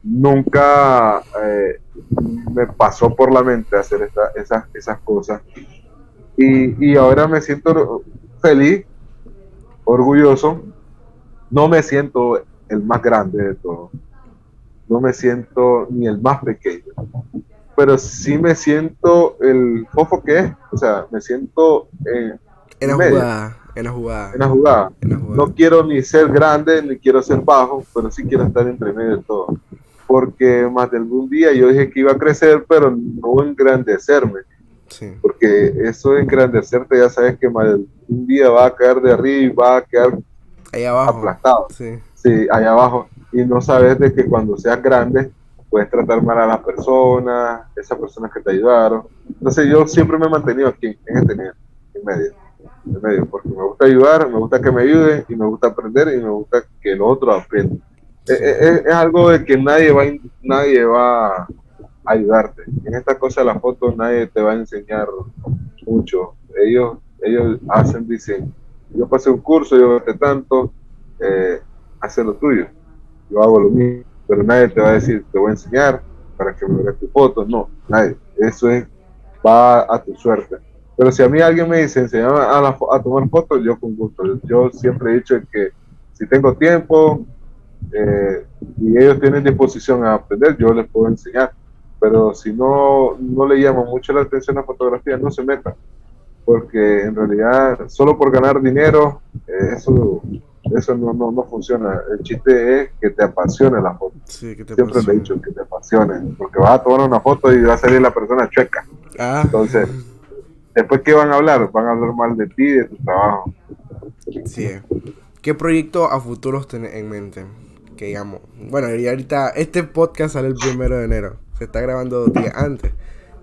nunca eh, me pasó por la mente hacer esta, esas, esas cosas. Y, y ahora me siento feliz, orgulloso, no me siento el más grande de todos, no me siento ni el más pequeño. Pero sí me siento el fofo que es, o sea, me siento en, en, la jugada, en la jugada. En la jugada. No quiero ni ser grande ni quiero ser bajo, pero sí quiero estar entre medio de todo. Porque más de algún día yo dije que iba a crecer, pero no engrandecerme. Sí. Porque eso de engrandecerte ya sabes que más de algún día va a caer de arriba y va a quedar abajo. aplastado. Sí. sí, ahí abajo. y no sabes de que cuando seas grande puedes tratar mal a las personas, esas personas que te ayudaron. Entonces yo siempre me he mantenido aquí, en este nivel, en medio, porque me gusta ayudar, me gusta que me ayuden y me gusta aprender y me gusta que los otros aprendan. Es, es, es, algo de que nadie va, nadie va a ayudarte. En esta cosa de la foto nadie te va a enseñar mucho. Ellos, ellos hacen, dicen, yo pasé un curso, yo gasté tanto, eh, hace lo tuyo. Yo hago lo mismo pero nadie te va a decir, te voy a enseñar para que me veas tu foto, no, nadie, eso es, va a tu suerte. Pero si a mí alguien me dice, enseñame a, a tomar fotos, yo con gusto, yo siempre he dicho que si tengo tiempo eh, y ellos tienen disposición a aprender, yo les puedo enseñar, pero si no, no le llama mucho la atención a fotografía, no se metan, porque en realidad solo por ganar dinero, eh, eso eso no, no, no, funciona. El chiste es que te apasione la foto. Siempre le he dicho que te apasione, porque vas a tomar una foto y va a salir la persona chueca. Ah. Entonces, después que van a hablar, van a hablar mal de ti de tu trabajo. Sí. ¿Qué proyecto a futuros tenés en mente? Que digamos, bueno, y ahorita este podcast sale el primero de enero. Se está grabando dos días antes.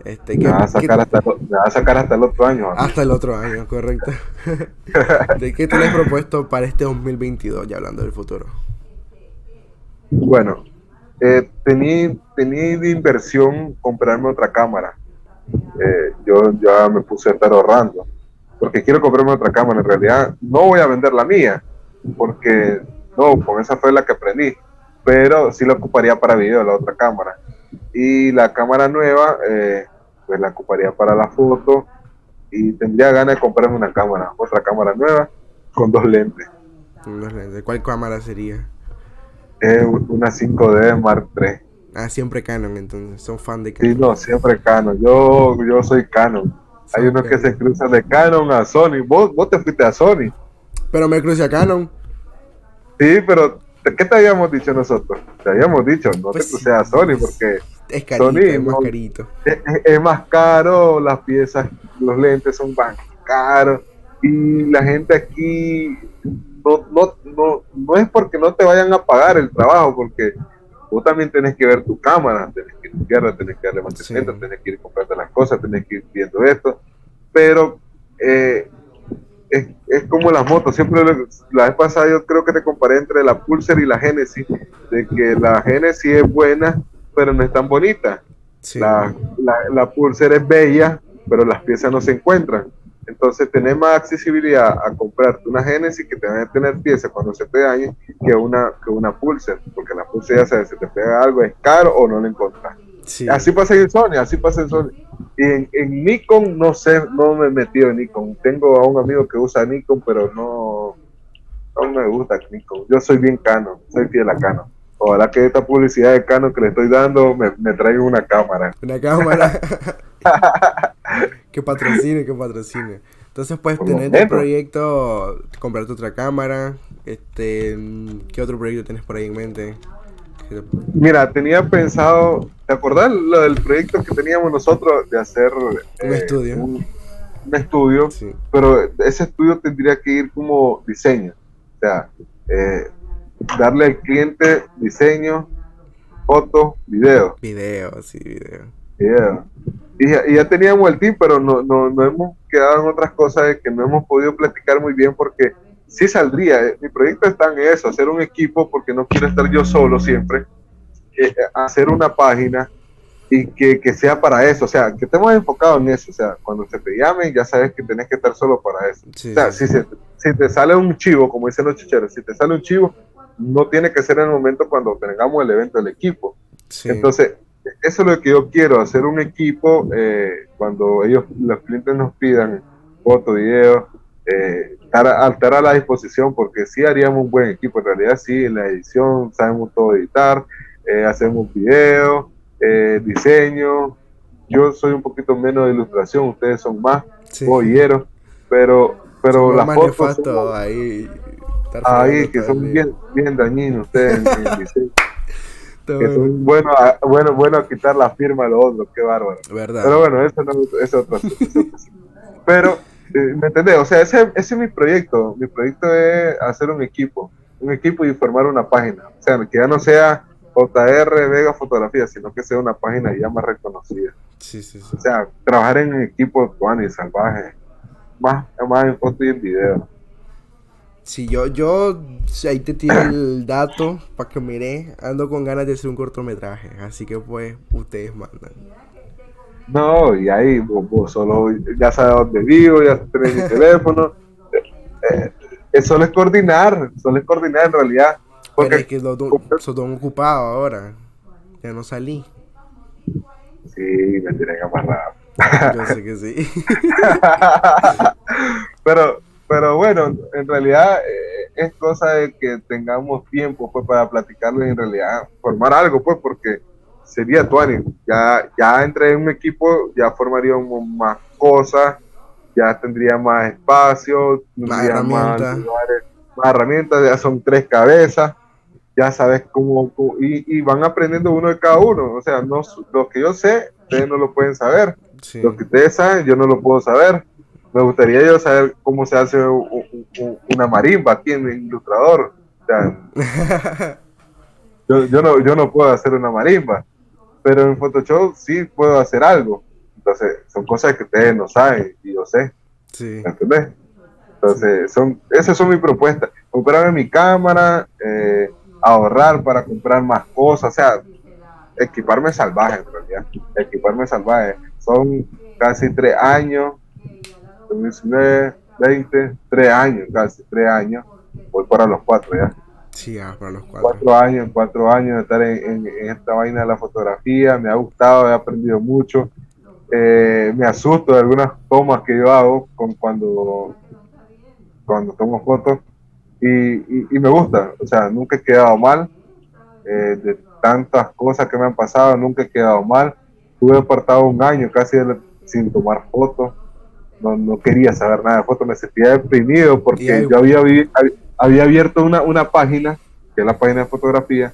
Este, me, va a sacar hasta, a sacar hasta el otro año. Hasta el otro año, correcto. [laughs] ¿De qué tienes propuesto para este 2022, ya hablando del futuro? Bueno, eh, tenía, tenía de inversión comprarme otra cámara. Eh, yo ya me puse a estar ahorrando, porque quiero comprarme otra cámara. En realidad, no voy a vender la mía, porque no, con esa fue la que aprendí, pero sí la ocuparía para video, la otra cámara. Y la cámara nueva, eh, pues la ocuparía para la foto. Y tendría ganas de comprarme una cámara, otra cámara nueva, con dos lentes. Dos lentes. ¿Cuál cámara sería? Es una 5D Mark III. Ah, siempre Canon, entonces. Son fan de Canon. Sí, no, siempre Canon. Yo, yo soy Canon. Hay unos que se cruzan de Canon a Sony. Vos, vos te fuiste a Sony. Pero me crucé a Canon. Sí, pero ¿qué te habíamos dicho nosotros? Te habíamos dicho, no te pues cruces a Sony porque es carito, es más carito. Es, más caro, las piezas, los lentes son más caros. Y la gente aquí no, no, no, no es porque no te vayan a pagar el trabajo, porque vos también tenés que ver tu cámara, tenés que limpiarla, tenés que darle mantenimiento, tenés que ir comprando las cosas, tenés que ir viendo esto. Pero eh, es, es, como las motos, siempre la vez pasada yo creo que te comparé entre la Pulsar y la Genesis, de que la Genesis es buena, pero no es tan bonita. La, la, Pulsar es bella, pero las piezas no se encuentran. Entonces tenés más accesibilidad a comprarte una Genesis que te van a tener piezas cuando se te dañe que una, que una Pulsar, porque la Pulsar ya sabes, si te pega algo es caro o no lo encuentras. Así pasa en Sony, así pasa en Sony. Y en, Nikon no sé, no me he metido en Nikon. Tengo a un amigo que usa Nikon, pero no, no me gusta Nikon. Yo soy bien Canon, soy fiel a Canon. Ojalá que esta publicidad de Canon que le estoy dando me, me traiga una cámara. Una cámara. [laughs] que patrocine, que patrocine. Entonces puedes tener el proyecto, comprarte otra cámara. Este, ¿Qué otro proyecto tienes por ahí en mente? Mira, tenía pensado, ¿te acordás lo del proyecto que teníamos nosotros de hacer un eh, estudio? Un, estudio, pero ese estudio tendría que ir como diseño. O sea, eh, darle al cliente diseño, fotos, video. Video, sí, video. Video. Y, ya, y ya teníamos el team, pero no, no, no hemos quedado en otras cosas que no hemos podido platicar muy bien porque sí saldría. Mi proyecto está en eso, hacer un equipo, porque no quiero estar yo solo siempre, eh, hacer una página y que, que, sea para eso, o sea, que estemos enfocados en eso, o sea, cuando se te llamen ya sabes que tenés que estar solo para eso. o sea, si, si, te sale un chivo, como dicen los chicheros, si te sale un chivo, no tiene que ser en el momento cuando tengamos el evento del equipo. Entonces, eso es lo que yo quiero, hacer un equipo eh, cuando ellos, los clientes nos pidan fotos, videos, eh, estar, a la disposición porque sí haríamos un buen equipo. En realidad, sí, en la edición sabemos todo editar, eh, hacemos videos, eh, diseño. Yo soy un poquito menos de ilustración, ustedes son más sí. pero, pero las fotos. ahí, ahí que son bien, bien dañinos ustedes en, diseño. Que son bueno, bueno, bueno a quitar la firma a los otros, qué bárbaro. Pero bueno, eso no es otra. Pero eh, ¿Me entendés? O sea, ese, ese, es mi proyecto. Mi proyecto es hacer un equipo. un equipo y formar una página. O sea, que ya no sea JR Vega Fotografía, sino que sea una página ya más reconocida. Sí, sí, sí. O sea, trabajar en equipo y salvaje, más, más en foto y en video. Si yo, yo, ahí te tiro el [coughs] dato para que mire, ando con ganas de hacer un cortometraje, así que pues ustedes mandan. No, y ahí vos, solo ya sabes dónde vivo, ya tenés mi teléfono. [laughs] Eh, eh, solo es coordinar, solo es coordinar en realidad. Porque Pero es que lo, todo ocupado ahora, ya no salí. Sí, me tienen amarrado. [laughs] Yo sé que sí. [laughs] pero, pero bueno, en realidad eh, es cosa de que tengamos tiempo pues para platicarlo y en realidad formar algo, pues, porque sería Tuani. Ya, ya entre un equipo, ya formaríamos más cosas, ya tendría más espacio, más herramientas. Más, herramientas, ya son tres cabezas, ya sabes cómo, y, van aprendiendo uno de cada uno. O sea, no, lo que yo sé, ustedes no lo pueden saber. Lo que ustedes saben, yo no lo puedo saber. Me gustaría yo saber cómo se hace una marimba aquí en el ilustrador. yo, yo, no, yo no puedo hacer una marimba pero en Photoshop sí puedo hacer algo. Entonces, son cosas que ustedes no saben y yo sé. Sí. ¿Entendés? Entonces, son, esas son mis propuestas. Comprarme mi cámara, eh, ahorrar para comprar más cosas, o sea, equiparme salvaje en realidad. Equiparme salvaje. Son casi tres años, 2019, 20, tres años, casi tres años. Voy para los cuatro ya. Sí, para los cuatro. Cuatro años, cuatro años de estar en, esta vaina de la fotografía, me ha gustado, he aprendido mucho. Eh, me asusto de algunas tomas que yo hago con cuando, cuando tomo fotos y, me gusta, o sea, nunca he quedado mal. Eh, de tantas cosas que me han pasado, nunca he quedado mal. Tuve apartado un año casi sin tomar fotos. No, no quería saber nada de fotos, me sentía deprimido porque yo había, había, abierto una, una página, que es la página de fotografía,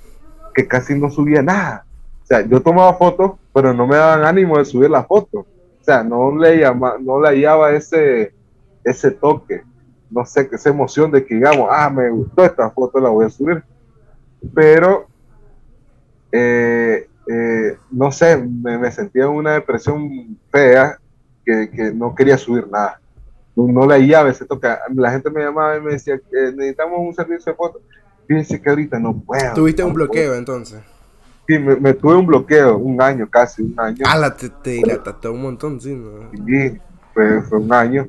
que casi no subía nada. O sea, yo tomaba fotos, pero no me daban ánimo de subir la foto. O sea, no le, llama, no le hallaba ese, ese toque, no sé, esa emoción de que digamos, ah, me gustó esta foto, la voy a subir. Pero, eh, eh, no sé, me, sentía en una depresión fea que, que no quería subir nada no la llave se toca. La gente me llamaba y me decía, que necesitamos un servicio de fotos. Fíjense que ahorita no puedo. ¿Tuviste un bloqueo entonces? Sí, me, tuve un bloqueo, un año casi, un año. Ah, la te, te dilataste un montón, sí. Sí, fue, fue, un año.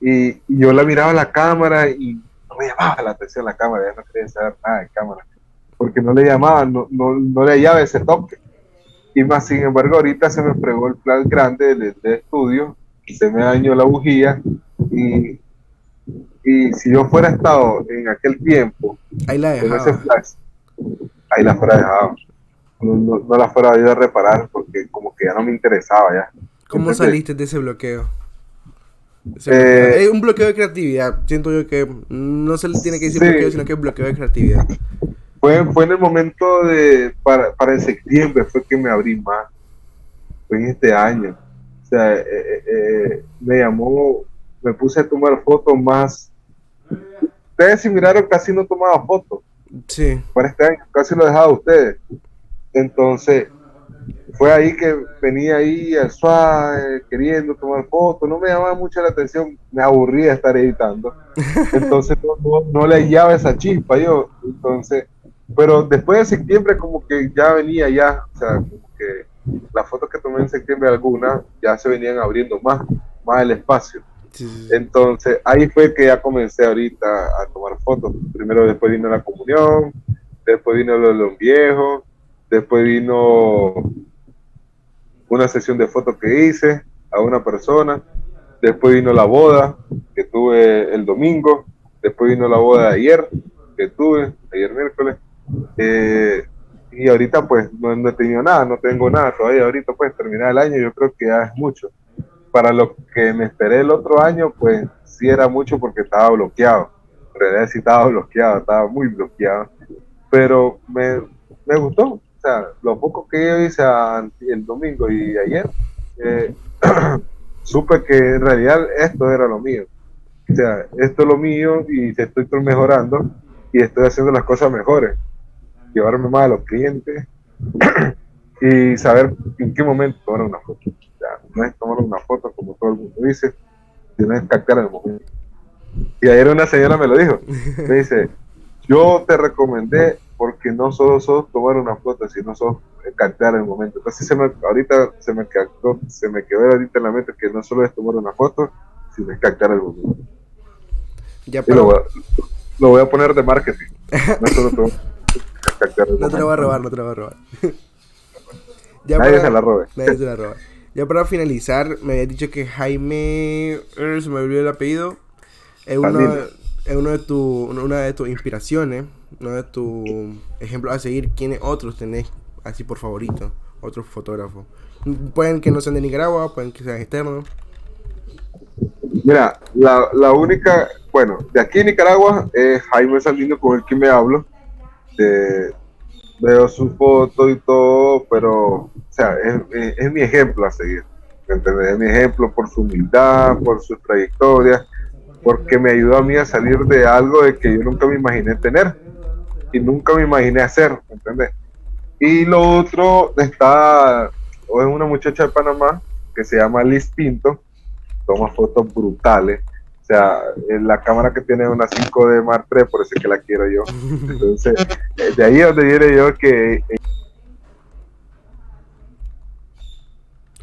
Y, yo la miraba a la cámara y no me llamaba la atención la cámara, ya no quería saber nada de cámara. Porque no le llamaba, no, no, no le hallaba ese toque. Y más, sin embargo, ahorita se me fregó el plan grande del, del estudio, se me dañó la bujía y, y si yo fuera estado en aquel tiempo, ahí la en ese flash, ahí la fuera dejado. No, no, la fuera ido a reparar porque como que ya no me interesaba ya. ¿Cómo saliste de ese bloqueo? Eh, es un bloqueo de creatividad. Siento yo que no se le tiene que decir bloqueo, sino que es bloqueo de creatividad. Fue, fue en el momento de, para, para el septiembre, fue que me abrí más. Fue en este año. O sea, eh, eh, eh me llamó me puse a tomar fotos más. Ustedes si miraron casi no tomaba fotos. Sí. Para este año, casi lo dejaba ustedes. Entonces, fue ahí que venía ahí al suave, queriendo tomar fotos, no me llamaba mucho la atención, me aburría estar editando. [laughs] Entonces no, no, le hallaba esa chispa yo. Entonces, pero después de septiembre como que ya venía ya, o sea, como que las fotos que tomé en septiembre algunas ya se venían abriendo más, más el espacio. Entonces, ahí fue que ya comencé ahorita a tomar fotos. Primero, después vino la comunión, después vino lo de los viejos, después vino una sesión de fotos que hice a una persona, después vino la boda que tuve el domingo, después vino la boda de ayer que tuve, ayer miércoles, eh, y ahorita pues no, no, he tenido nada, no tengo nada todavía, ahorita pues terminar el año yo creo que ya es mucho para lo que me esperé el otro año, pues sí era mucho porque estaba bloqueado. En realidad sí estaba bloqueado, estaba muy bloqueado. Pero me, me gustó. O sea, lo poco que yo hice el domingo y ayer, eh, [clears throat] supe que en realidad esto era lo mío. O sea, esto es lo mío y estoy mejorando. y estoy haciendo las cosas mejores. Llevarme más a los clientes [clears throat] y saber en qué momento tomar una foto. no es tomar una foto como todo el mundo dice, sino es captar el momento. Y ayer una señora me lo dijo. Me dice, yo te recomendé porque no solo sos tomar una foto, sino sos captar el momento. Entonces se me, ahorita se me, quedó, se me quedó ahorita en la mente que no solo es tomar una foto, sino es captar el momento. Ya, pero... lo, voy a, poner de marketing. No solo [laughs] [laughs] No te lo voy a robar, no te lo voy a robar. [laughs] ya nadie se la robe. Nadie se la roba. Ya para finalizar, me habías dicho que Jaime, eh, se me olvidó el apellido, es uno, es uno de tu, una de tus inspiraciones, uno de tus ejemplos a seguir. ¿Quiénes otros tenés así por favorito? Otros fotógrafos. Pueden que no sean de Nicaragua, pueden que sean externos. Mira, la, la única, bueno, de aquí en Nicaragua es Jaime Sandino con el que me hablo. Veo su foto y todo, pero, o sea, es, es, mi ejemplo a seguir. ¿me Es mi ejemplo por su humildad, por su trayectoria porque me ayudó a mí a salir de algo de que yo nunca me imaginé tener y nunca me imaginé hacer, ¿entendés? Y lo otro está, o es una muchacha de Panamá que se llama Liz Pinto, toma fotos brutales, o sea, la cámara que tiene una 5D Mark III, por eso es que la quiero yo. Entonces, [laughs] eh, de ahí es donde diré yo que...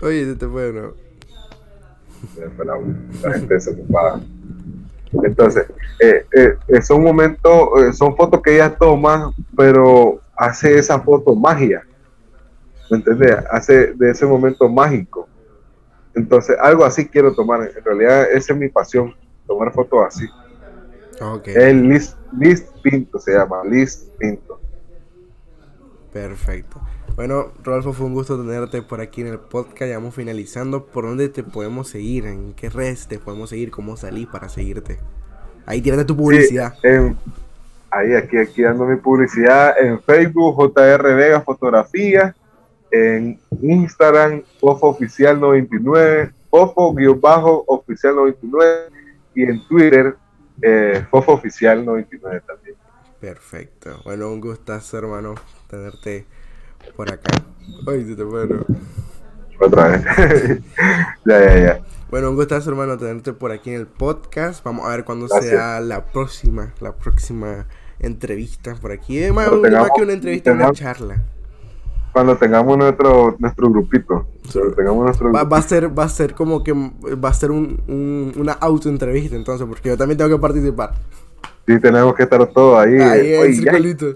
Oye, te fue, ¿no? La gente se ocupada. Entonces, eh, eh, son momentos, eh, son fotos que ella toma, pero hace esa foto magia. ¿Me entendés? Hace de ese momento mágico. Entonces, algo así quiero tomar. En realidad, esa es mi pasión, tomar fotos así. Okay. El Liz, Pinto se llama, Liz Pinto. Perfecto. Bueno, Rodolfo, fue un gusto tenerte por aquí en el podcast. Ya vamos finalizando. ¿Por dónde te podemos seguir? ¿En qué redes te podemos seguir? ¿Cómo salís para seguirte? Ahí tienes tu publicidad. ahí, aquí, aquí dando mi publicidad en Facebook, JR Vega Fotografía. En Instagram, Fofo Oficial 99, Fofo-Oficial 99. Y en Twitter, eh, Fofo Oficial 99 también. Perfecto. Bueno, un gustazo, hermano, tenerte por acá. Ay, te bueno. Otra vez. [laughs] ya, ya, ya. Bueno, un gustazo, hermano, tenerte por aquí en el podcast. Vamos a ver cuándo sea la próxima, la próxima entrevista por aquí. Es más, que una entrevista, una charla. Cuando tengamos nuestro nuestro grupito. Tengamos nuestro va, va, a ser va a ser como que va a ser un, un, una autoentrevista entonces, porque yo también tengo que participar. Sí, tenemos que estar todos ahí. Ahí en el circulito.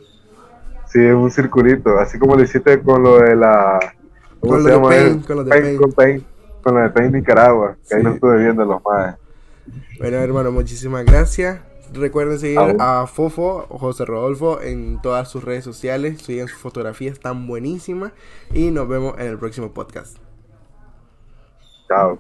Sí, es un circulito, así como lo hiciste con lo de la... ¿Cómo con se llama? Pain, con lo de Pain, Con, Pain, con lo de Pain Nicaragua, que ahí no estuve viendo los más. Bueno, hermano, muchísimas gracias. Recuerden seguir a, Fofo, José Rodolfo, en todas sus redes sociales. Sigan sus fotografías tan buenísimas. Y nos vemos en el próximo podcast. Chao.